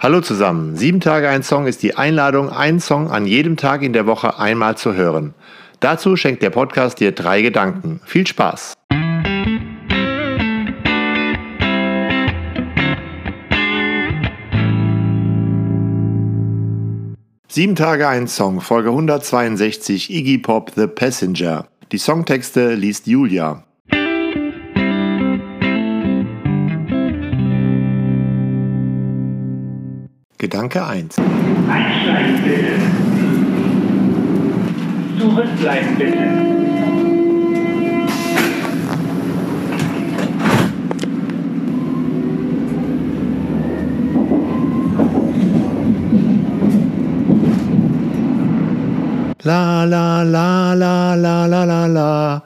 Hallo zusammen. Sieben Tage ein Song ist die Einladung, einen Song an jedem Tag in der Woche einmal zu hören. Dazu schenkt der Podcast dir drei Gedanken. Viel Spaß! Sieben Tage ein Song, Folge 162, Iggy Pop, The Passenger. Die Songtexte liest Julia. Gedanke 1. Einsteigen bitte. Zurückbleiben bitte. La la la la la la la la.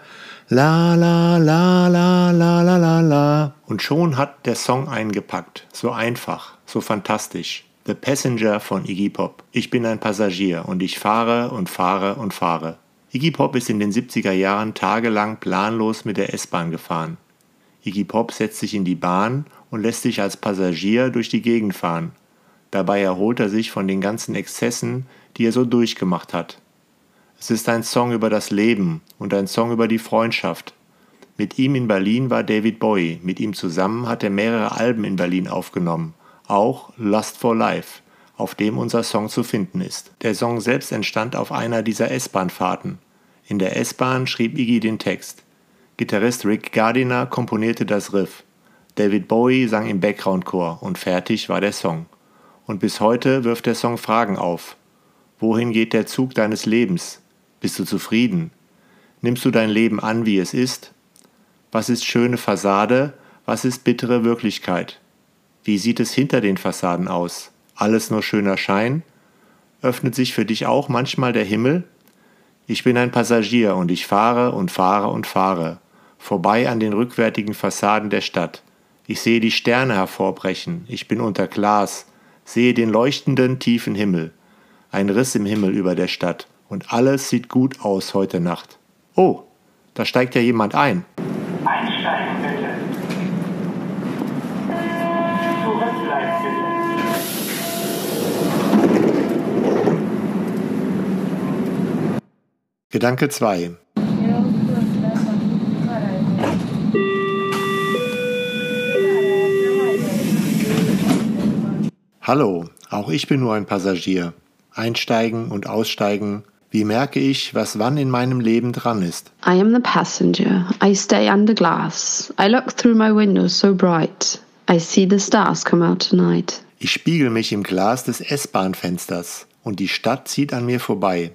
La la la la la la la la. Und schon hat der Song eingepackt. So einfach, so fantastisch. The Passenger von Iggy Pop. Ich bin ein Passagier und ich fahre und fahre und fahre. Iggy Pop ist in den 70er Jahren tagelang planlos mit der S-Bahn gefahren. Iggy Pop setzt sich in die Bahn und lässt sich als Passagier durch die Gegend fahren. Dabei erholt er sich von den ganzen Exzessen, die er so durchgemacht hat. Es ist ein Song über das Leben und ein Song über die Freundschaft. Mit ihm in Berlin war David Bowie. Mit ihm zusammen hat er mehrere Alben in Berlin aufgenommen. Auch Lust for Life, auf dem unser Song zu finden ist. Der Song selbst entstand auf einer dieser S-Bahn-Fahrten. In der S-Bahn schrieb Iggy den Text. Gitarrist Rick Gardiner komponierte das Riff. David Bowie sang im Background-Chor und fertig war der Song. Und bis heute wirft der Song Fragen auf. Wohin geht der Zug deines Lebens? Bist du zufrieden? Nimmst du dein Leben an, wie es ist? Was ist schöne Fassade? Was ist bittere Wirklichkeit? Wie sieht es hinter den Fassaden aus? Alles nur schöner Schein? Öffnet sich für dich auch manchmal der Himmel? Ich bin ein Passagier und ich fahre und fahre und fahre, vorbei an den rückwärtigen Fassaden der Stadt. Ich sehe die Sterne hervorbrechen, ich bin unter Glas, sehe den leuchtenden tiefen Himmel, ein Riss im Himmel über der Stadt und alles sieht gut aus heute Nacht. Oh, da steigt ja jemand ein. Einsteigen bitte. Zurückbleiben bitte. Gedanke 2. Hallo, auch ich bin nur ein Passagier. Einsteigen und aussteigen. Wie merke ich, was wann in meinem Leben dran ist? I am the passenger. I stay under glass. I look through my window so bright. I see the stars come out tonight. Ich spiegel mich im Glas des S-Bahn-Fensters und die Stadt zieht an mir vorbei.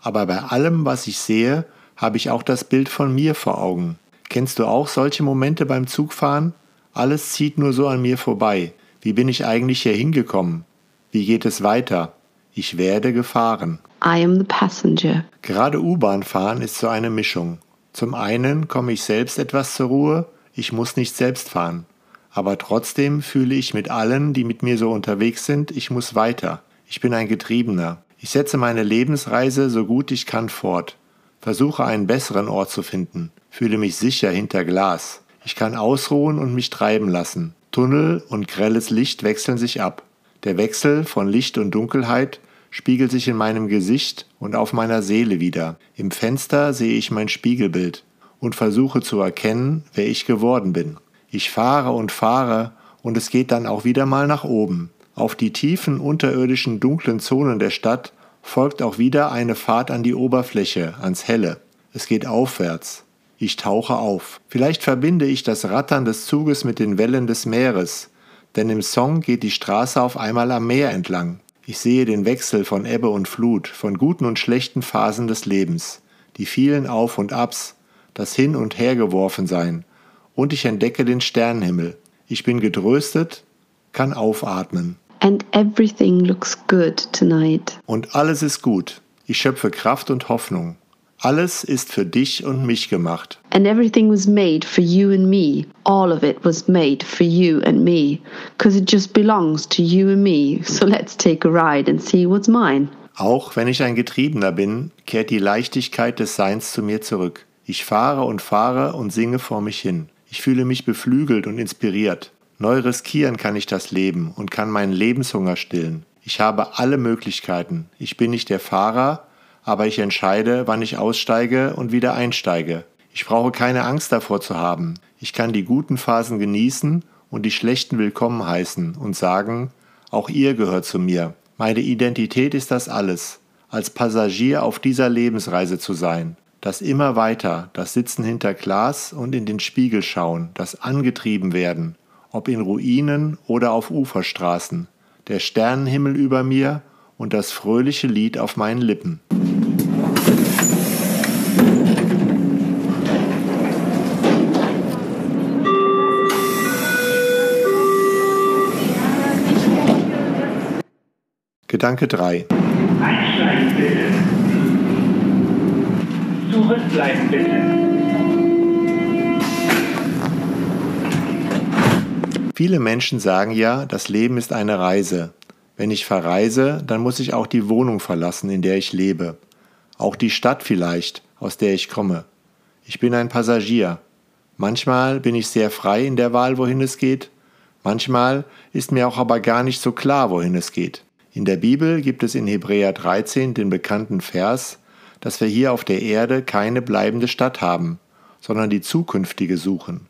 Aber bei allem, was ich sehe, habe ich auch das Bild von mir vor Augen. Kennst du auch solche Momente beim Zugfahren? Alles zieht nur so an mir vorbei. Wie bin ich eigentlich hier hingekommen? Wie geht es weiter? Ich werde gefahren. I am the passenger. Gerade U-Bahn fahren ist so eine Mischung. Zum einen komme ich selbst etwas zur Ruhe, ich muss nicht selbst fahren. Aber trotzdem fühle ich mit allen, die mit mir so unterwegs sind, ich muss weiter. Ich bin ein Getriebener. Ich setze meine Lebensreise so gut ich kann fort. Versuche einen besseren Ort zu finden. Fühle mich sicher hinter Glas. Ich kann ausruhen und mich treiben lassen. Tunnel und grelles Licht wechseln sich ab. Der Wechsel von Licht und Dunkelheit spiegelt sich in meinem Gesicht und auf meiner Seele wider. Im Fenster sehe ich mein Spiegelbild und versuche zu erkennen, wer ich geworden bin. Ich fahre und fahre und es geht dann auch wieder mal nach oben. Auf die tiefen unterirdischen dunklen Zonen der Stadt folgt auch wieder eine Fahrt an die Oberfläche, ans Helle. Es geht aufwärts. Ich tauche auf. Vielleicht verbinde ich das Rattern des Zuges mit den Wellen des Meeres, denn im Song geht die Straße auf einmal am Meer entlang. Ich sehe den Wechsel von Ebbe und Flut, von guten und schlechten Phasen des Lebens, die vielen Auf und Abs, das Hin und Hergeworfen sein, und ich entdecke den Sternenhimmel. Ich bin getröstet, kann aufatmen. And everything looks good tonight. Und alles ist gut. Ich schöpfe Kraft und Hoffnung. Alles ist für dich und mich gemacht. And everything was made for you and me. All of it was made for you and me. Because it just belongs to you and me. So let's take a ride and see what's mine. Auch wenn ich ein Getriebener bin, kehrt die Leichtigkeit des Seins zu mir zurück. Ich fahre und fahre und singe vor mich hin. Ich fühle mich beflügelt und inspiriert. Neu riskieren kann ich das Leben und kann meinen Lebenshunger stillen. Ich habe alle Möglichkeiten. Ich bin nicht der Fahrer, aber ich entscheide, wann ich aussteige und wieder einsteige. Ich brauche keine Angst davor zu haben. Ich kann die guten Phasen genießen und die schlechten willkommen heißen und sagen, auch ihr gehört zu mir. Meine Identität ist das alles, als Passagier auf dieser Lebensreise zu sein. Das immer weiter, das Sitzen hinter Glas und in den Spiegel schauen, das angetrieben werden, ob in Ruinen oder auf Uferstraßen, der Sternenhimmel über mir und das fröhliche Lied auf meinen Lippen. Gedanke 3. Einsteigen bitte. Zurückbleiben bitte. Viele Menschen sagen ja, das Leben ist eine Reise. Wenn ich verreise, dann muss ich auch die Wohnung verlassen, in der ich lebe. Auch die Stadt vielleicht, aus der ich komme. Ich bin ein Passagier. Manchmal bin ich sehr frei in der Wahl, wohin es geht. Manchmal ist mir auch aber gar nicht so klar, wohin es geht. In der Bibel gibt es in Hebräer 13 den bekannten Vers, dass wir hier auf der Erde keine bleibende Stadt haben, sondern die zukünftige suchen.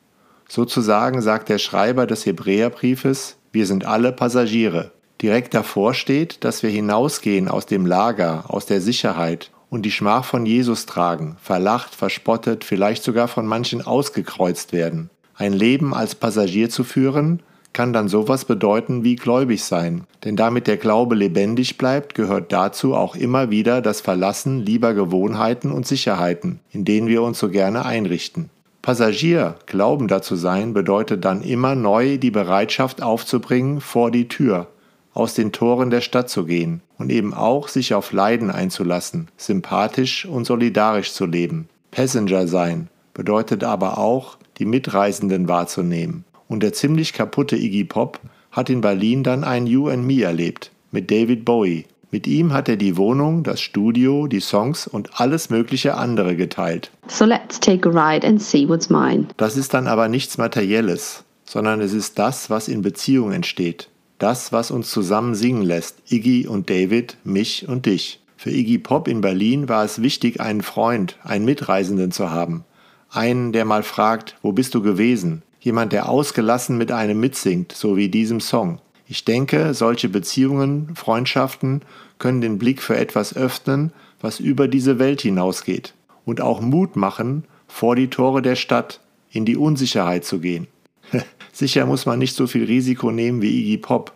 Sozusagen sagt der Schreiber des Hebräerbriefes, wir sind alle Passagiere. Direkt davor steht, dass wir hinausgehen aus dem Lager, aus der Sicherheit und die Schmach von Jesus tragen, verlacht, verspottet, vielleicht sogar von manchen ausgekreuzt werden. Ein Leben als Passagier zu führen, kann dann sowas bedeuten wie gläubig sein. Denn damit der Glaube lebendig bleibt, gehört dazu auch immer wieder das Verlassen lieber Gewohnheiten und Sicherheiten, in denen wir uns so gerne einrichten. Passagier, glaubender zu sein, bedeutet dann immer neu die Bereitschaft aufzubringen, vor die Tür, aus den Toren der Stadt zu gehen und eben auch sich auf Leiden einzulassen, sympathisch und solidarisch zu leben. Passenger sein bedeutet aber auch, die Mitreisenden wahrzunehmen, und der ziemlich kaputte Iggy Pop hat in Berlin dann ein You and Me erlebt mit David Bowie. Mit ihm hat er die Wohnung, das Studio, die Songs und alles mögliche andere geteilt. So let's take a ride and see what's mine. Das ist dann aber nichts Materielles, sondern es ist das, was in Beziehung entsteht. Das, was uns zusammen singen lässt, Iggy und David, mich und dich. Für Iggy Pop in Berlin war es wichtig, einen Freund, einen Mitreisenden zu haben. Einen, der mal fragt, wo bist du gewesen? jemand, der ausgelassen mit einem mitsingt, so wie diesem Song. Ich denke, solche Beziehungen, Freundschaften können den Blick für etwas öffnen, was über diese Welt hinausgeht und auch Mut machen, vor die Tore der Stadt in die Unsicherheit zu gehen. Sicher muss man nicht so viel Risiko nehmen wie Iggy Pop,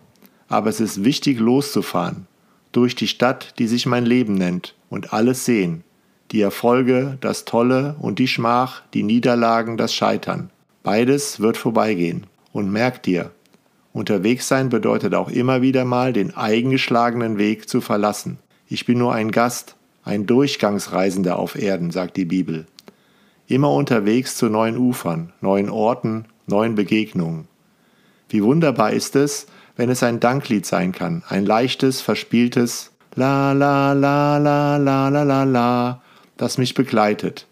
aber es ist wichtig loszufahren, durch die Stadt, die sich mein Leben nennt, und alles sehen, die Erfolge, das Tolle und die Schmach, die Niederlagen, das Scheitern. Beides wird vorbeigehen. Und merk dir, unterwegs sein bedeutet auch immer wieder mal den eingeschlagenen Weg zu verlassen. Ich bin nur ein Gast, ein Durchgangsreisender auf Erden, sagt die Bibel. Immer unterwegs zu neuen Ufern, neuen Orten, neuen Begegnungen. Wie wunderbar ist es, wenn es ein Danklied sein kann, ein leichtes, verspieltes La la la la la la la la, das mich begleitet,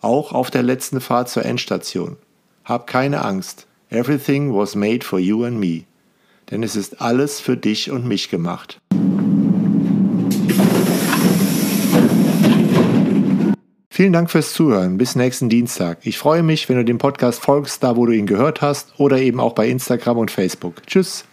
auch auf der letzten Fahrt zur Endstation. Hab keine Angst. Everything was made for you and me. Denn es ist alles für dich und mich gemacht. Vielen Dank fürs Zuhören. Bis nächsten Dienstag. Ich freue mich, wenn du dem Podcast folgst, da wo du ihn gehört hast oder eben auch bei Instagram und Facebook. Tschüss.